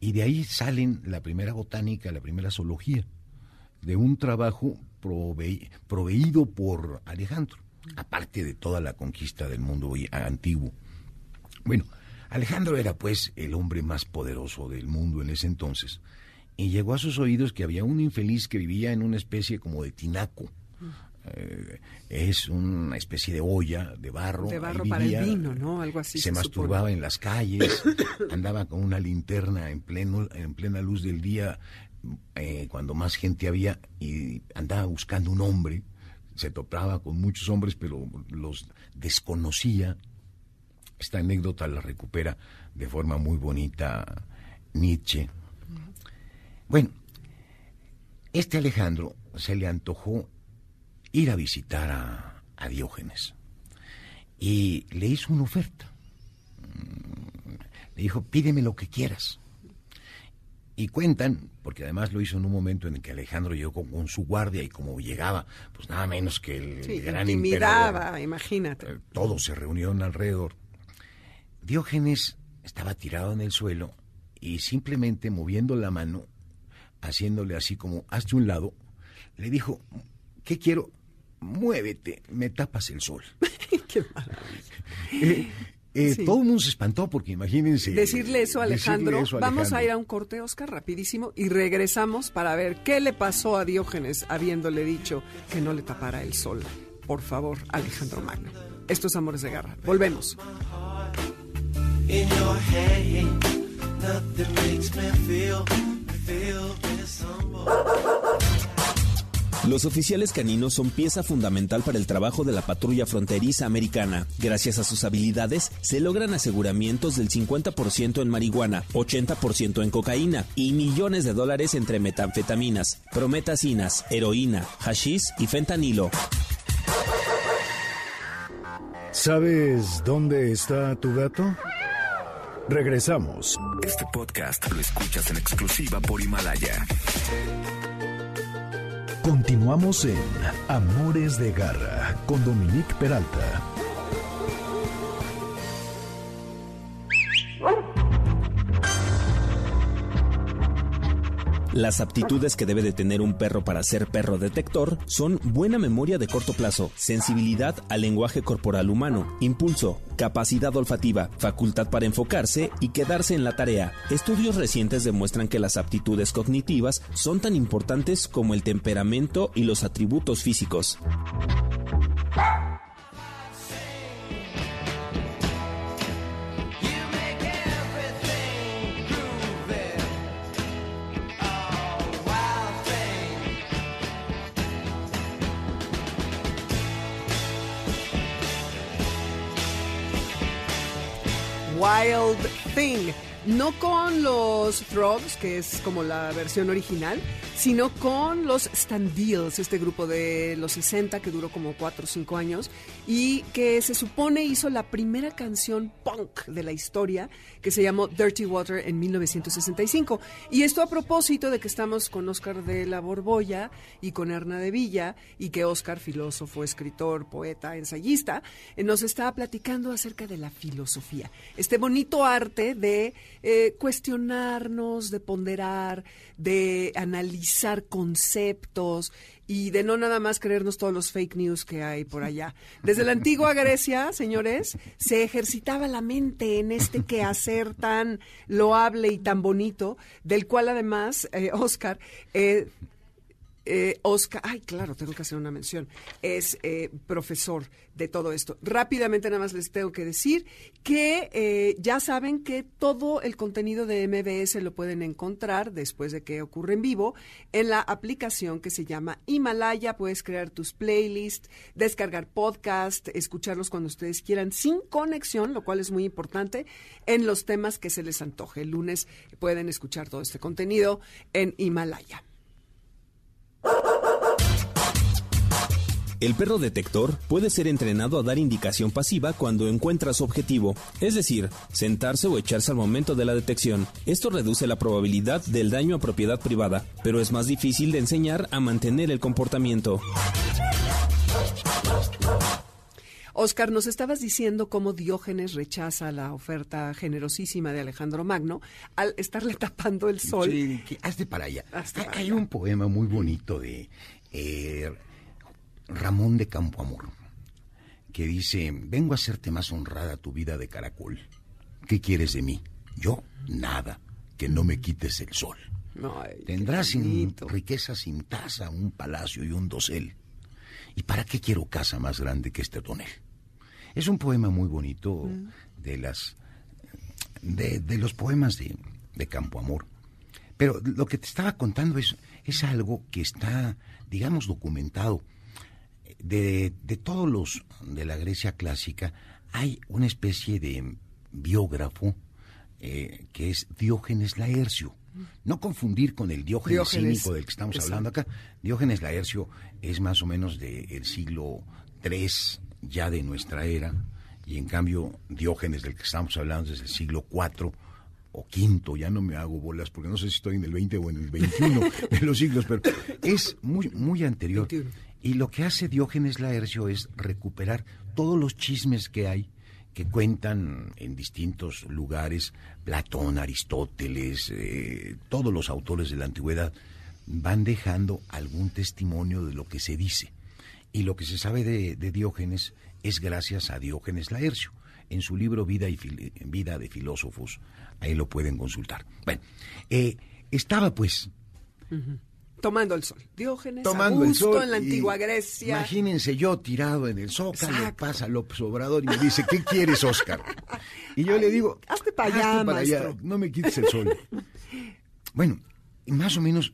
y de ahí salen la primera botánica, la primera zoología, de un trabajo proveído por Alejandro, aparte de toda la conquista del mundo antiguo. Bueno, Alejandro era pues el hombre más poderoso del mundo en ese entonces, y llegó a sus oídos que había un infeliz que vivía en una especie como de tinaco. Eh, es una especie de olla de barro. De barro para el vino, ¿no? Algo así. Se, masturbaba en las calles, andaba con una linterna en, pleno, en plena luz del día, eh, cuando más gente había, y andaba buscando un hombre. Se topaba con muchos hombres, pero los desconocía esta anécdota la recupera de forma muy bonita Nietzsche. Bueno, este Alejandro se le antojó ir a visitar a, Diógenes y le hizo una oferta. Mm, le dijo, pídeme lo que quieras. Y cuentan, porque además lo hizo en un momento en el que Alejandro llegó con, su guardia y como llegaba, pues nada menos que el sí, gran imagínate. Eh, todos se reunieron alrededor. Diógenes estaba tirado en el suelo y simplemente moviendo la mano, haciéndole así como, hazte un lado, le dijo, ¿qué quiero? Muévete, me tapas el sol. Qué maravilla. Eh, eh, todo el mundo se espantó porque imagínense. Decirle eso a Alejandro. Vamos a ir a un corte, Oscar, rapidísimo, y regresamos para ver qué le pasó a Diógenes habiéndole dicho que no le tapara el sol. Por favor, Alejandro Magno. Estos Amores de Garra. Volvemos. Los oficiales caninos son pieza fundamental para el trabajo de la patrulla fronteriza americana. Gracias a sus habilidades, se logran aseguramientos del 50% en marihuana, 80% en cocaína y millones de dólares entre metanfetaminas, prometacinas, heroína, hashish y fentanilo. ¿Sabes dónde está tu gato? Regresamos. Este podcast lo escuchas en exclusiva por Himalaya. Continuamos en Amores de Garra con Dominique Peralta. Las aptitudes que debe de tener un perro para ser perro detector son buena memoria de corto plazo, sensibilidad al lenguaje corporal humano, impulso, capacidad olfativa, facultad para enfocarse y quedarse en la tarea. Estudios recientes demuestran que las aptitudes cognitivas son tan importantes como el temperamento y los atributos físicos. Wild Thing. No con los Frogs, que es como la versión original, sino con los Standeals, este grupo de los 60 que duró como 4 o 5 años y que se supone hizo la primera canción punk de la historia que se llamó Dirty Water en 1965. Y esto a propósito de que estamos con Oscar de la Borbolla y con Erna de Villa y que Oscar, filósofo, escritor, poeta, ensayista, eh, nos está platicando acerca de la filosofía. Este bonito arte de eh, cuestionarnos, de ponderar, de analizar conceptos y de no nada más creernos todos los fake news que hay por allá. Desde la antigua Grecia, señores, se ejercitaba la mente en este quehacer tan loable y tan bonito, del cual además, eh, Oscar, eh, eh, Oscar, ay, claro, tengo que hacer una mención, es eh, profesor de todo esto. Rápidamente nada más les tengo que decir que eh, ya saben que todo el contenido de MBS lo pueden encontrar después de que ocurre en vivo en la aplicación que se llama Himalaya. Puedes crear tus playlists, descargar podcast, escucharlos cuando ustedes quieran sin conexión, lo cual es muy importante, en los temas que se les antoje. El lunes pueden escuchar todo este contenido en Himalaya. El perro detector puede ser entrenado a dar indicación pasiva cuando encuentra su objetivo, es decir, sentarse o echarse al momento de la detección. Esto reduce la probabilidad del daño a propiedad privada, pero es más difícil de enseñar a mantener el comportamiento. Oscar, nos estabas diciendo cómo Diógenes rechaza la oferta generosísima de Alejandro Magno al estarle tapando el sol. Sí, que hazte para allá. Hazte para Hay allá. un poema muy bonito de eh, Ramón de Campoamor que dice, vengo a hacerte más honrada tu vida de caracol. ¿Qué quieres de mí? Yo, nada, que no me quites el sol. Ay, Tendrás sin riqueza sin tasa un palacio y un dosel. ¿Y para qué quiero casa más grande que este tonel? Es un poema muy bonito de las de, de los poemas de, de Campo Amor. Pero lo que te estaba contando es, es algo que está, digamos, documentado. De, de todos los de la Grecia clásica, hay una especie de biógrafo eh, que es Diógenes Laercio. No confundir con el Diógenes, Diógenes, cínico del que estamos exacto. hablando acá. Diógenes Laercio es más o menos del siglo III ya de nuestra era, y en cambio Diógenes del que estamos hablando es del siglo IV o quinto, ya no me hago bolas porque no sé si estoy en el 20 o en el 21 de los siglos, pero es muy, muy anterior. Y lo que hace Diógenes Laercio es recuperar todos los chismes que hay que cuentan en distintos lugares, Platón, Aristóteles, eh, todos los autores de la antigüedad, van dejando algún testimonio de lo que se dice. Y lo que se sabe de, Diógenes es gracias a Diógenes Laercio. En su libro Vida, y Vida de Filósofos, ahí lo pueden consultar. Bueno, eh, estaba pues Tomando el sol. Diógenes, Tomando el sol en la antigua Grecia. Imagínense yo tirado en el zócalo, le pasa López Obrador y me dice, ¿qué quieres, Oscar? Y yo le digo, hazte para allá, no me quites el sol. bueno, más o menos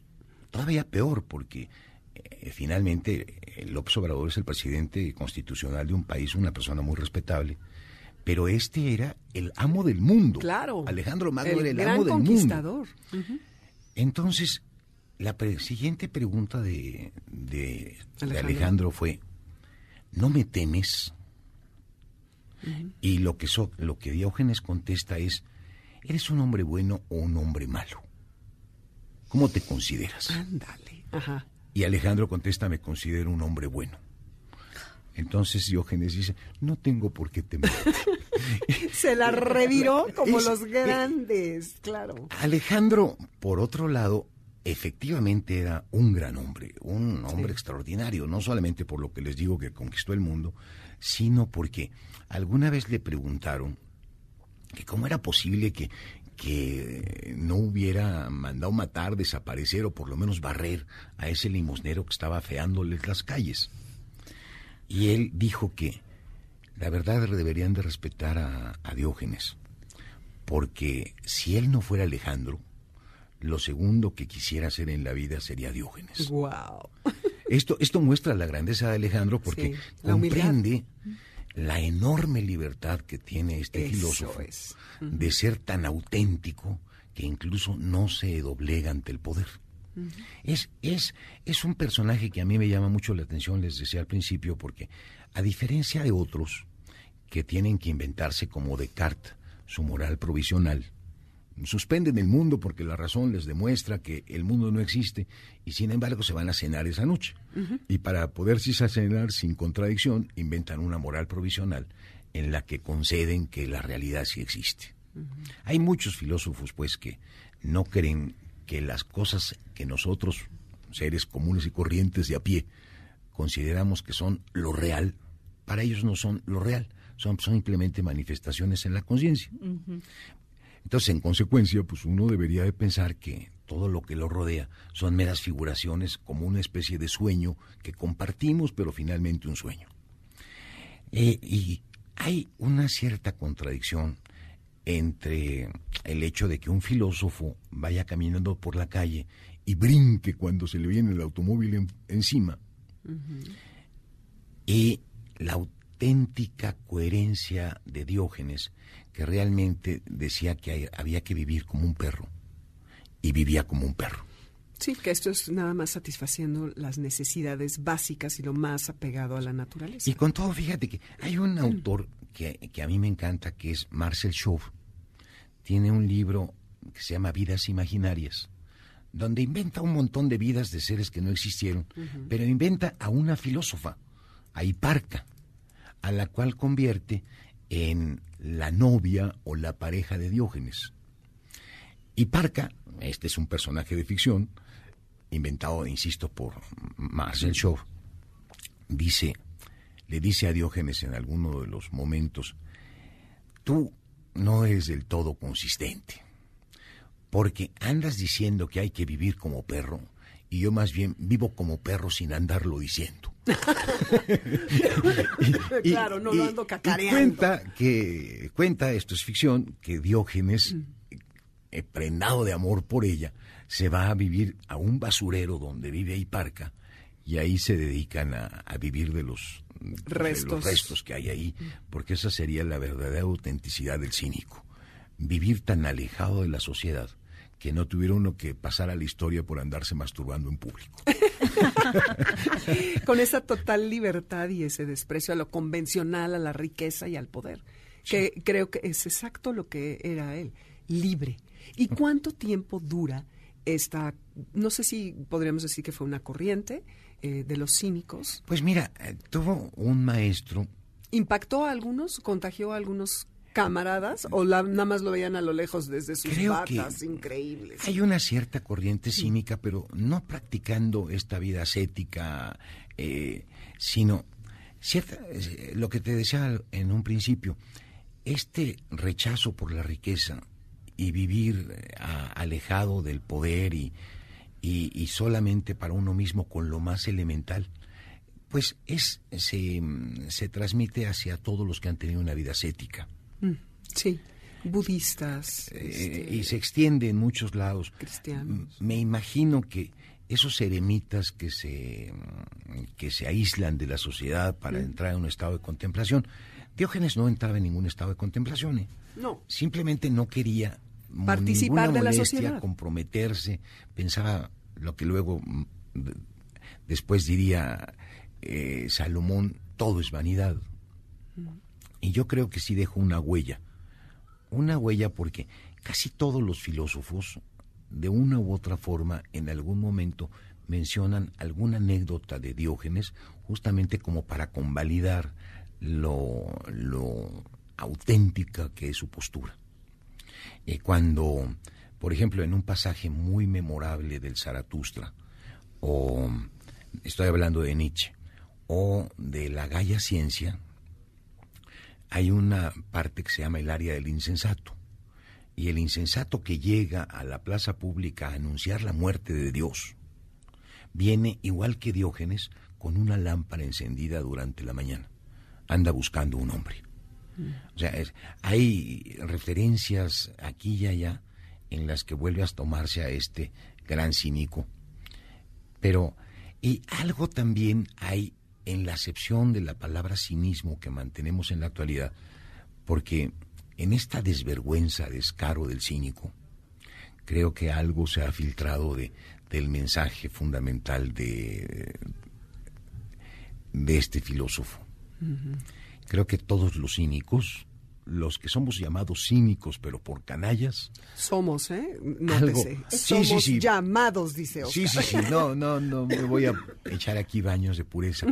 todavía peor, porque eh, finalmente eh, López Obrador es el presidente constitucional de un país, una persona muy respetable, pero este era el amo del mundo. Claro. Alejandro Magno era el amo del mundo. Entonces, la siguiente pregunta de, Alejandro. fue, ¿no me temes? Y lo que, lo que Diógenes contesta es, ¿eres un hombre bueno o un hombre malo? ¿Cómo te consideras? Ándale. Y Alejandro contesta, me considero un hombre bueno. Entonces Diógenes dice, no tengo por qué temer. Se la reviró como los grandes, claro. Alejandro, por otro lado, efectivamente era un gran hombre, un hombre extraordinario, no solamente por lo que les digo que conquistó el mundo, sino porque alguna vez le preguntaron que cómo era posible que, que no hubiera mandado matar, desaparecer o por lo menos barrer a ese limosnero que estaba feándoles las calles. Y él dijo que la verdad deberían de respetar a, a Diógenes, porque si él no fuera Alejandro, lo segundo que quisiera hacer en la vida sería Diógenes. Wow. Esto, esto muestra la grandeza de Alejandro porque comprende la enorme libertad que tiene este filósofo de ser tan auténtico que incluso no se doblega ante el poder. es, es, es un personaje que a mí me llama mucho la atención, les decía al principio, porque a diferencia de otros que tienen que inventarse como Descartes su moral provisional, suspenden el mundo porque la razón les demuestra que el mundo no existe y sin embargo se van a cenar esa noche. Y para poderse cenar sin contradicción, inventan una moral provisional en la que conceden que la realidad sí existe. Hay muchos filósofos pues que no creen que las cosas que nosotros, seres comunes y corrientes de a pie, consideramos que son lo real, para ellos no son lo real, son, simplemente manifestaciones en la conciencia. Entonces, en consecuencia, pues uno debería de pensar que todo lo que lo rodea son meras figuraciones como una especie de sueño que compartimos, pero finalmente un sueño. Eh, y hay una cierta contradicción entre el hecho de que un filósofo vaya caminando por la calle y brinque cuando se le viene el automóvil encima y la auténtica coherencia de Diógenes que realmente decía que había que vivir como un perro y vivía como un perro. Sí, que esto es nada más satisfaciendo las necesidades básicas y lo más apegado a la naturaleza. Y con todo, fíjate que hay un autor que, que a mí me encanta, que es Marcel Chauve. Tiene un libro que se llama Vidas Imaginarias, donde inventa un montón de vidas de seres que no existieron, pero inventa a una filósofa, a Hiparca, a la cual convierte en la novia o la pareja de Diógenes. Y Parca, este es un personaje de ficción, inventado, insisto, por Marcel Chauve, dice, le dice a Diógenes en alguno de los momentos, tú no eres del todo consistente, porque andas diciendo que hay que vivir como perro, y yo más bien vivo como perro sin andarlo diciendo. claro, no lo ando cacareando. cuenta que, cuenta, esto es ficción, que Diógenes, mm. eh, prendado de amor por ella, se va a vivir a un basurero donde vive Hiparca y ahí se dedican a, vivir de los, restos. de los restos que hay ahí, porque esa sería la verdadera autenticidad del cínico. Vivir tan alejado de la sociedad que no tuvieron uno que pasar a la historia por andarse masturbando en público. Con esa total libertad y ese desprecio a lo convencional, a la riqueza y al poder, que creo que es exacto lo que era él, libre. ¿Y cuánto tiempo dura esta, no sé si podríamos decir que fue una corriente eh, de los cínicos? Pues mira, eh, tuvo un maestro. ¿Impactó a algunos? ¿Contagió a algunos camaradas o nada más lo veían a lo lejos desde sus batas increíbles? Hay una cierta corriente cínica, pero no practicando esta vida ascética, eh, sino cierta, lo que te decía en un principio, este rechazo por la riqueza y vivir eh, alejado del poder y, y, solamente para uno mismo con lo más elemental, pues es se, se transmite hacia todos los que han tenido una vida ascética. Mm, sí, budistas. Eh, este, y se extiende en muchos lados. Cristianos. Me imagino que esos eremitas que se, que se aíslan de la sociedad para mm. entrar en un estado de contemplación, Diógenes no entraba en ningún estado de contemplación. ¿eh? No. Simplemente no quería participar de la sociedad, comprometerse, pensaba lo que luego mm, después diría eh, Salomón, todo es vanidad. Mm. Y yo creo que sí dejó una huella, una huella porque casi todos los filósofos, de una u otra forma, en algún momento mencionan alguna anécdota de Diógenes, justamente como para convalidar lo, lo auténtica que es su postura. Eh, cuando, por ejemplo, en un pasaje muy memorable del Zaratustra, o estoy hablando de Nietzsche, o de la Gaia Ciencia, hay una parte que se llama el área del insensato. Y el insensato que llega a la plaza pública a anunciar la muerte de Dios, viene igual que Diógenes con una lámpara encendida durante la mañana. Anda buscando un hombre. O sea, hay referencias aquí y allá en las que vuelve a tomarse a este gran cínico. Pero, y algo también hay en la acepción de la palabra cinismo que mantenemos en la actualidad, porque en esta desvergüenza, descaro del cínico, creo que algo se ha filtrado de, del mensaje fundamental de, de este filósofo. Creo que todos los cínicos, los que somos llamados cínicos, pero por canallas. Somos, ¿eh? No algo, Sí, somos sí, llamados, dice Oscar. Sí, sí, sí. No, no, no me voy a echar aquí baños de pureza.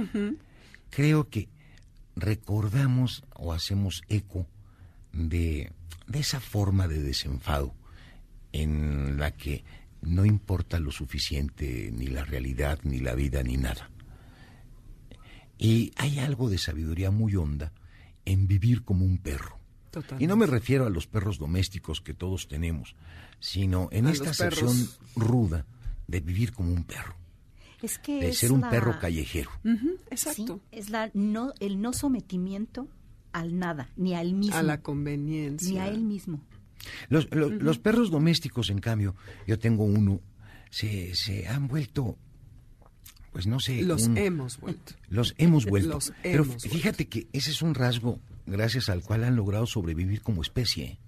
Creo que recordamos o hacemos eco de, de esa forma de desenfado en la que no importa lo suficiente ni la realidad, ni la vida, ni nada. Y hay algo de sabiduría muy honda en vivir como un perro. Y no me refiero a los perros domésticos que todos tenemos, sino en esta acepción ruda de vivir como un perro. Es que de ser un perro callejero. exacto. es la no el no sometimiento al nada, ni al mismo. A la conveniencia. Ni a él mismo. Los, los perros domésticos, en cambio, yo tengo uno, se, se han vuelto pues no sé. Los hemos vuelto. Los hemos vuelto. Pero fíjate que ese es un rasgo gracias al cual han logrado sobrevivir como especie.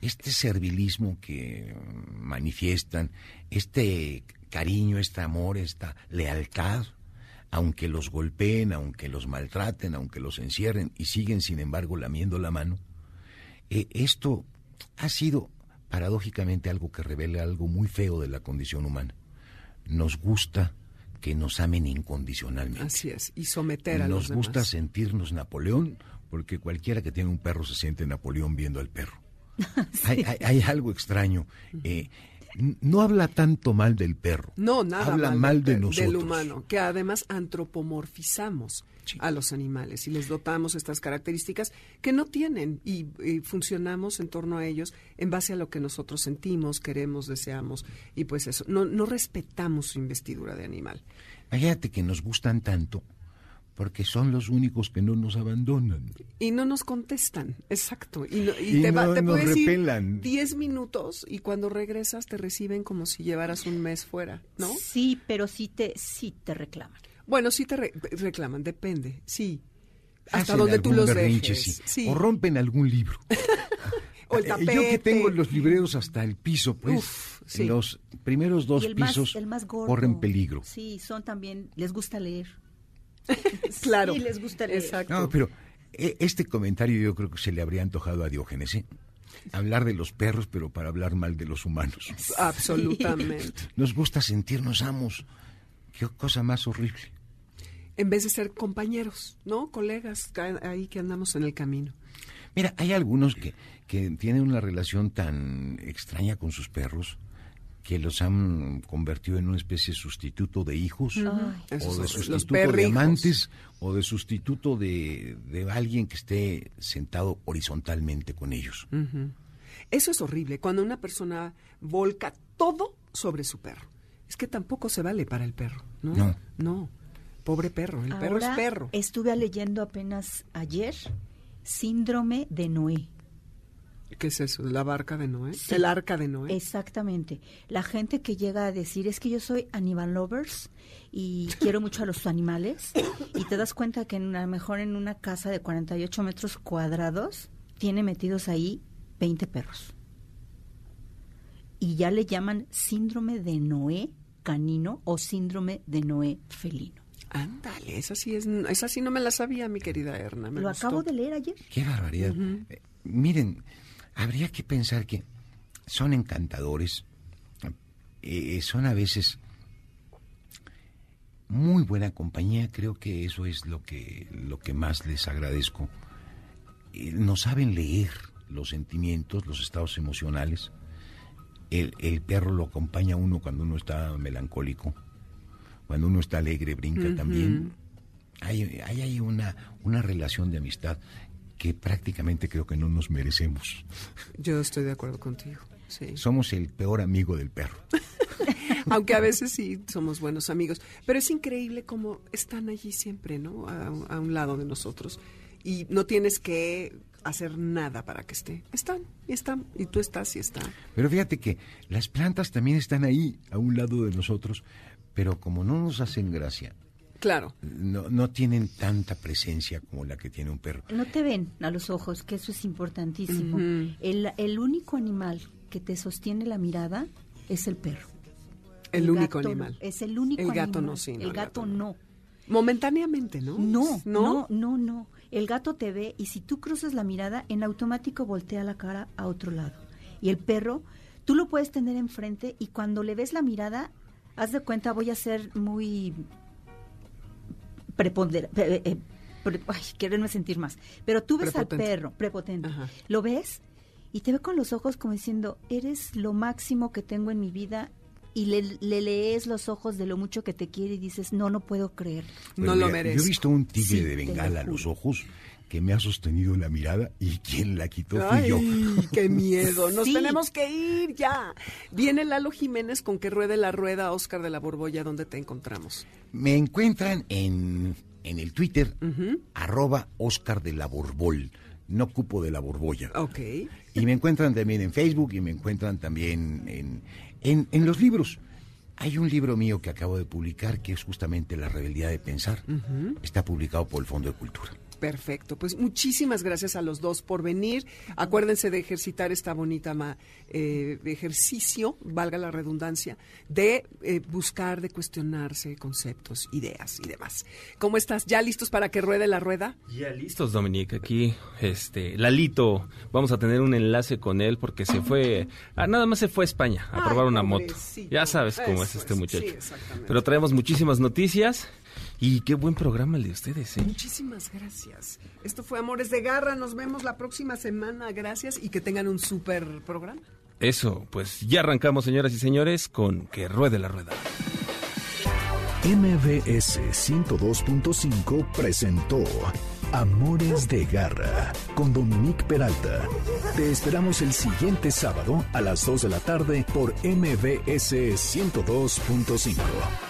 Este servilismo que manifiestan, este cariño, este amor, esta lealtad, aunque los golpeen, aunque los maltraten, aunque los encierren y siguen sin embargo lamiendo la mano, eh, esto ha sido paradójicamente algo que revela algo muy feo de la condición humana. Nos gusta que nos amen incondicionalmente. Así es, y someter a nos los demás. Nos gusta sentirnos Napoleón, porque cualquiera que tiene un perro se siente Napoleón viendo al perro. hay, algo extraño. Eh, no habla tanto mal del perro. No, nada habla mal, de nosotros. Del humano, que además antropomorfizamos a los animales y les dotamos estas características que no tienen y, funcionamos en torno a ellos en base a lo que nosotros sentimos, queremos, deseamos y pues eso, no, no respetamos su investidura de animal. Imagínate que nos gustan tanto porque son los únicos que no nos abandonan. Y no nos contestan, exacto. Y, te, te puedes ir 10 minutos y cuando regresas te reciben como si llevaras un mes fuera, ¿no? Sí, pero sí te, sí te reclaman. Bueno, sí te reclaman, depende, sí. Hasta donde tú los dejes. Sí. O rompen algún libro. o el tapete. Eh, yo que tengo los libreros hasta el piso, pues los primeros dos pisos corren peligro. Sí, son también, les gusta leer. claro. Sí, les gusta leer. Exacto. No, pero eh, este comentario yo creo que se le habría antojado a Diógenes. ¿eh? hablar de los perros, pero para hablar mal de los humanos. Absolutamente. Nos gusta sentirnos amos. Qué cosa más horrible. En vez de ser compañeros, ¿no? Colegas ahí que andamos en el camino. Mira, hay algunos que, que tienen una relación tan extraña con sus perros que los han convertido en una especie de sustituto de hijos o de sustituto de amantes o de sustituto de, alguien que esté sentado horizontalmente con ellos. Eso es horrible, cuando una persona volca todo sobre su perro. Es que tampoco se vale para el perro, ¿no? No. No. Pobre perro, el perro es perro. Estuve leyendo apenas ayer síndrome de Noé. ¿Qué es eso? ¿La barca de Noé? ¿El arca de Noé? Exactamente. La gente que llega a decir, es que yo soy animal lovers y quiero mucho a los animales, y te das cuenta que a lo mejor en una casa de 48 metros cuadrados tiene metidos ahí 20 perros. Y ya le llaman síndrome de Noé canino o síndrome de Noé felino. Ándale, esa sí, es, esa sí no me la sabía, mi querida Erna. Lo acabo de leer ayer. Qué barbaridad. Eh, miren, habría que pensar que son encantadores, eh, son a veces muy buena compañía, creo que eso es lo que, lo que más les agradezco. Eh, no saben leer los sentimientos, los estados emocionales. El, el, perro lo acompaña a uno cuando uno está melancólico, cuando uno está alegre, brinca también. Hay, hay, hay una, una relación de amistad que prácticamente creo que no nos merecemos. Yo estoy de acuerdo contigo. Sí. Somos el peor amigo del perro. Aunque a veces sí somos buenos amigos. Pero es increíble cómo están allí siempre, ¿no? A, un lado de nosotros. Y no tienes que hacer nada para que esté. Están, y están, y tú estás y están. Pero fíjate que las plantas también están ahí, a un lado de nosotros, pero como no nos hacen gracia, Claro. No, no tienen tanta presencia como la que tiene un perro. No te ven a los ojos, que eso es importantísimo. el, el, único animal que te sostiene la mirada es el perro. El, único animal. Es el único El gato no, sí. el, gato, no. Momentáneamente, ¿no? No, no, no, no. El gato te ve y si tú cruzas la mirada, en automático voltea la cara a otro lado. Y el perro, tú lo puedes tener enfrente y cuando le ves la mirada, haz de cuenta, voy a ser muy preponderante. Eh, eh, sentir más. Pero tú ves al perro, prepotente, lo ves y te ve con los ojos como diciendo, eres lo máximo que tengo en mi vida y le, lees los ojos de lo mucho que te quiere y dices, no, no puedo creer. no lo mereces. Yo he visto un tigre de bengala a los ojos que me ha sostenido la mirada y quien la quitó fui yo. ¡Qué miedo! Nos tenemos que ir ya. Viene Lalo Jiménez con que ruede la rueda Oscar de la Borbolla. ¿Dónde te encontramos? Me encuentran en, en el Twitter, arroba Oscar de la Borbol. No cupo de la borbolla. Ok. Y me encuentran también en Facebook y me encuentran también en, en, en los libros. Hay un libro mío que acabo de publicar que es justamente La rebeldía de pensar. Está publicado por el Fondo de Cultura. Perfecto, pues muchísimas gracias a los dos por venir. Acuérdense de ejercitar esta bonita eh, ejercicio, valga la redundancia, de eh, buscar, de cuestionarse conceptos, ideas y demás. ¿Cómo estás? ¿Ya listos para que ruede la rueda? Ya listos, Dominique. Aquí, este, Lalito, vamos a tener un enlace con él porque se fue, ah, nada más se fue a España a probar una moto. Ya sabes cómo es este muchacho. Pero traemos muchísimas noticias. Y qué buen programa el de ustedes, ¿eh? Muchísimas gracias. Esto fue Amores de Garra. Nos vemos la próxima semana. Gracias y que tengan un súper programa. Eso, pues ya arrancamos, señoras y señores, con Que Ruede la Rueda. MBS 102.5 presentó Amores de Garra con Dominique Peralta. Te esperamos el siguiente sábado a las 2 de la tarde por MBS 102.5.